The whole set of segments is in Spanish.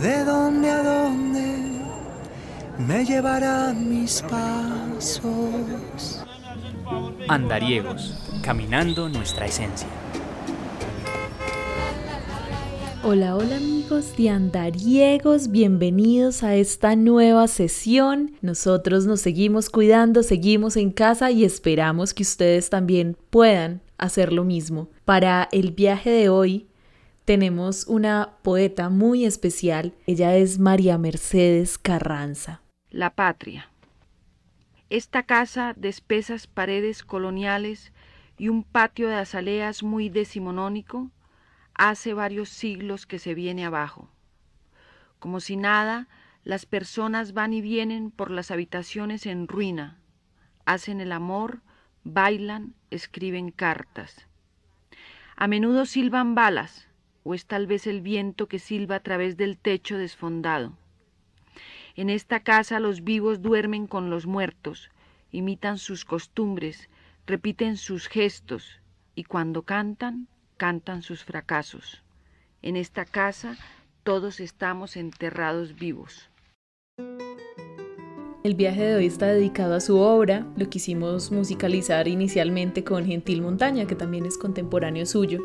de dónde a dónde me llevarán mis pasos. Andariegos, caminando nuestra esencia. Hola, hola amigos de Andariegos, bienvenidos a esta nueva sesión. Nosotros nos seguimos cuidando, seguimos en casa y esperamos que ustedes también puedan hacer lo mismo. Para el viaje de hoy tenemos una poeta muy especial. Ella es María Mercedes Carranza. La patria. Esta casa de espesas paredes coloniales y un patio de azaleas muy decimonónico hace varios siglos que se viene abajo. Como si nada, las personas van y vienen por las habitaciones en ruina, hacen el amor, bailan, escriben cartas. A menudo silban balas, o es tal vez el viento que silba a través del techo desfondado. En esta casa los vivos duermen con los muertos, imitan sus costumbres, repiten sus gestos y cuando cantan, cantan sus fracasos. En esta casa todos estamos enterrados vivos. El viaje de hoy está dedicado a su obra, lo quisimos musicalizar inicialmente con Gentil Montaña, que también es contemporáneo suyo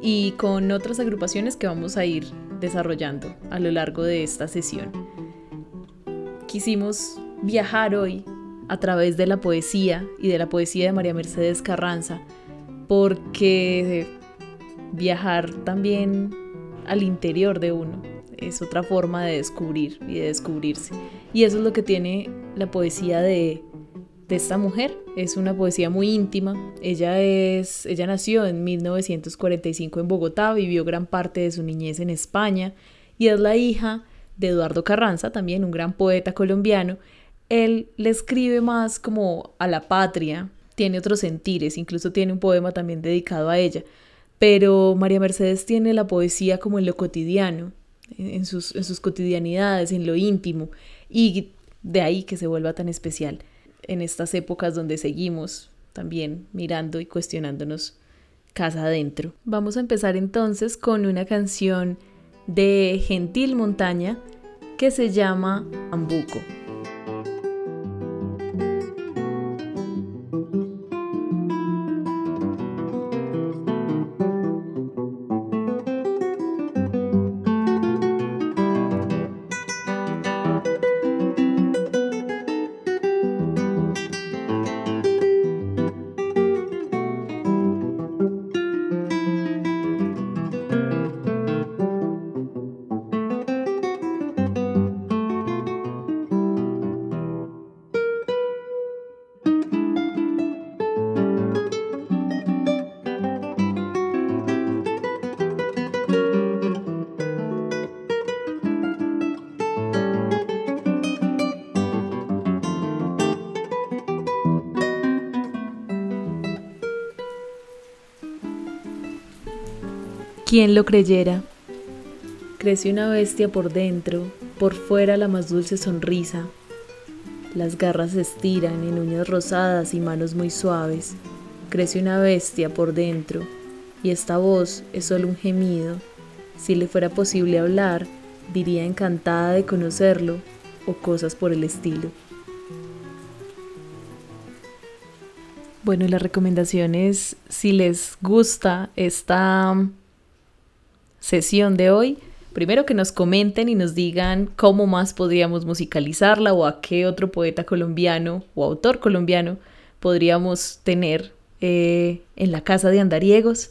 y con otras agrupaciones que vamos a ir desarrollando a lo largo de esta sesión. Quisimos viajar hoy a través de la poesía y de la poesía de María Mercedes Carranza, porque viajar también al interior de uno es otra forma de descubrir y de descubrirse. Y eso es lo que tiene la poesía de de esta mujer. Es una poesía muy íntima. Ella, es, ella nació en 1945 en Bogotá, vivió gran parte de su niñez en España y es la hija de Eduardo Carranza, también un gran poeta colombiano. Él le escribe más como a la patria, tiene otros sentires, incluso tiene un poema también dedicado a ella. Pero María Mercedes tiene la poesía como en lo cotidiano, en sus, en sus cotidianidades, en lo íntimo, y de ahí que se vuelva tan especial en estas épocas donde seguimos también mirando y cuestionándonos casa adentro. Vamos a empezar entonces con una canción de Gentil Montaña que se llama Ambuco. ¿Quién lo creyera? Crece una bestia por dentro, por fuera la más dulce sonrisa. Las garras se estiran en uñas rosadas y manos muy suaves. Crece una bestia por dentro, y esta voz es solo un gemido. Si le fuera posible hablar, diría encantada de conocerlo o cosas por el estilo. Bueno, la recomendación es si les gusta esta sesión de hoy, primero que nos comenten y nos digan cómo más podríamos musicalizarla o a qué otro poeta colombiano o autor colombiano podríamos tener eh, en la casa de andariegos.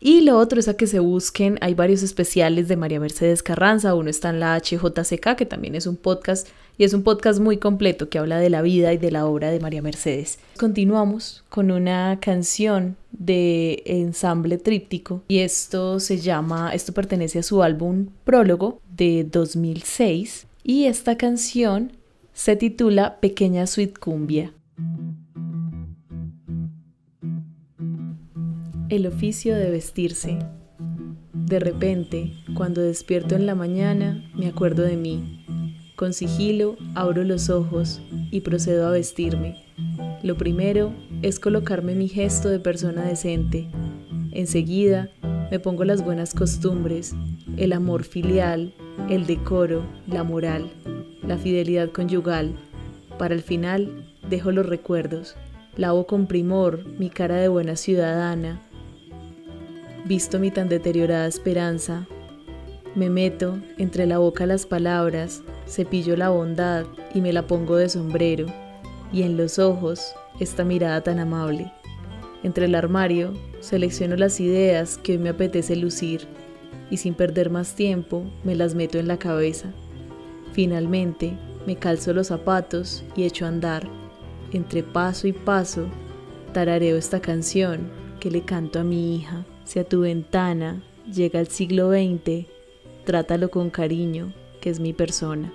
Y lo otro es a que se busquen, hay varios especiales de María Mercedes Carranza, uno está en la HJCK, que también es un podcast, y es un podcast muy completo que habla de la vida y de la obra de María Mercedes. Continuamos con una canción de ensamble tríptico, y esto se llama, esto pertenece a su álbum Prólogo de 2006, y esta canción se titula Pequeña Suite Cumbia. El oficio de vestirse. De repente, cuando despierto en la mañana, me acuerdo de mí. Con sigilo abro los ojos y procedo a vestirme. Lo primero es colocarme mi gesto de persona decente. Enseguida me pongo las buenas costumbres, el amor filial, el decoro, la moral, la fidelidad conyugal. Para el final dejo los recuerdos, lavo con primor mi cara de buena ciudadana, visto mi tan deteriorada esperanza, me meto entre la boca las palabras, cepillo la bondad y me la pongo de sombrero, y en los ojos esta mirada tan amable. Entre el armario selecciono las ideas que hoy me apetece lucir y sin perder más tiempo me las meto en la cabeza. Finalmente me calzo los zapatos y echo a andar. Entre paso y paso tarareo esta canción que le canto a mi hija. Si a tu ventana llega el siglo XX, trátalo con cariño, que es mi persona.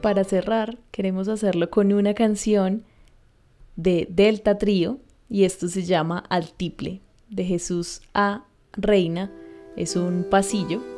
Para cerrar, queremos hacerlo con una canción de Delta Trío y esto se llama Altiple, de Jesús a Reina. Es un pasillo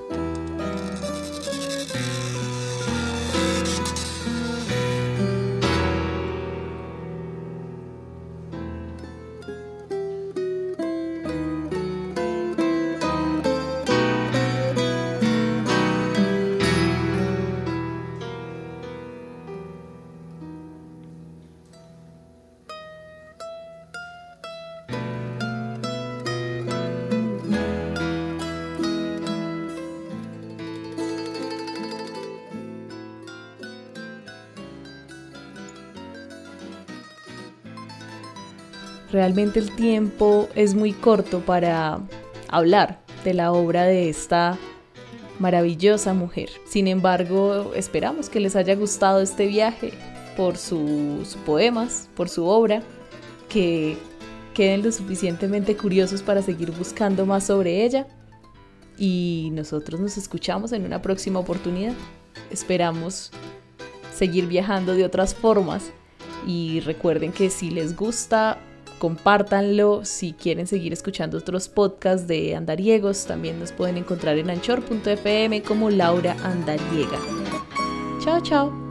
Realmente el tiempo es muy corto para hablar de la obra de esta maravillosa mujer. Sin embargo, esperamos que les haya gustado este viaje por sus poemas, por su obra, que queden lo suficientemente curiosos para seguir buscando más sobre ella. Y nosotros nos escuchamos en una próxima oportunidad. Esperamos seguir viajando de otras formas y recuerden que si les gusta compártanlo. Si quieren seguir escuchando otros podcasts de Andariegos, también nos pueden encontrar en anchor.fm como Laura Andariega. Chao, chao.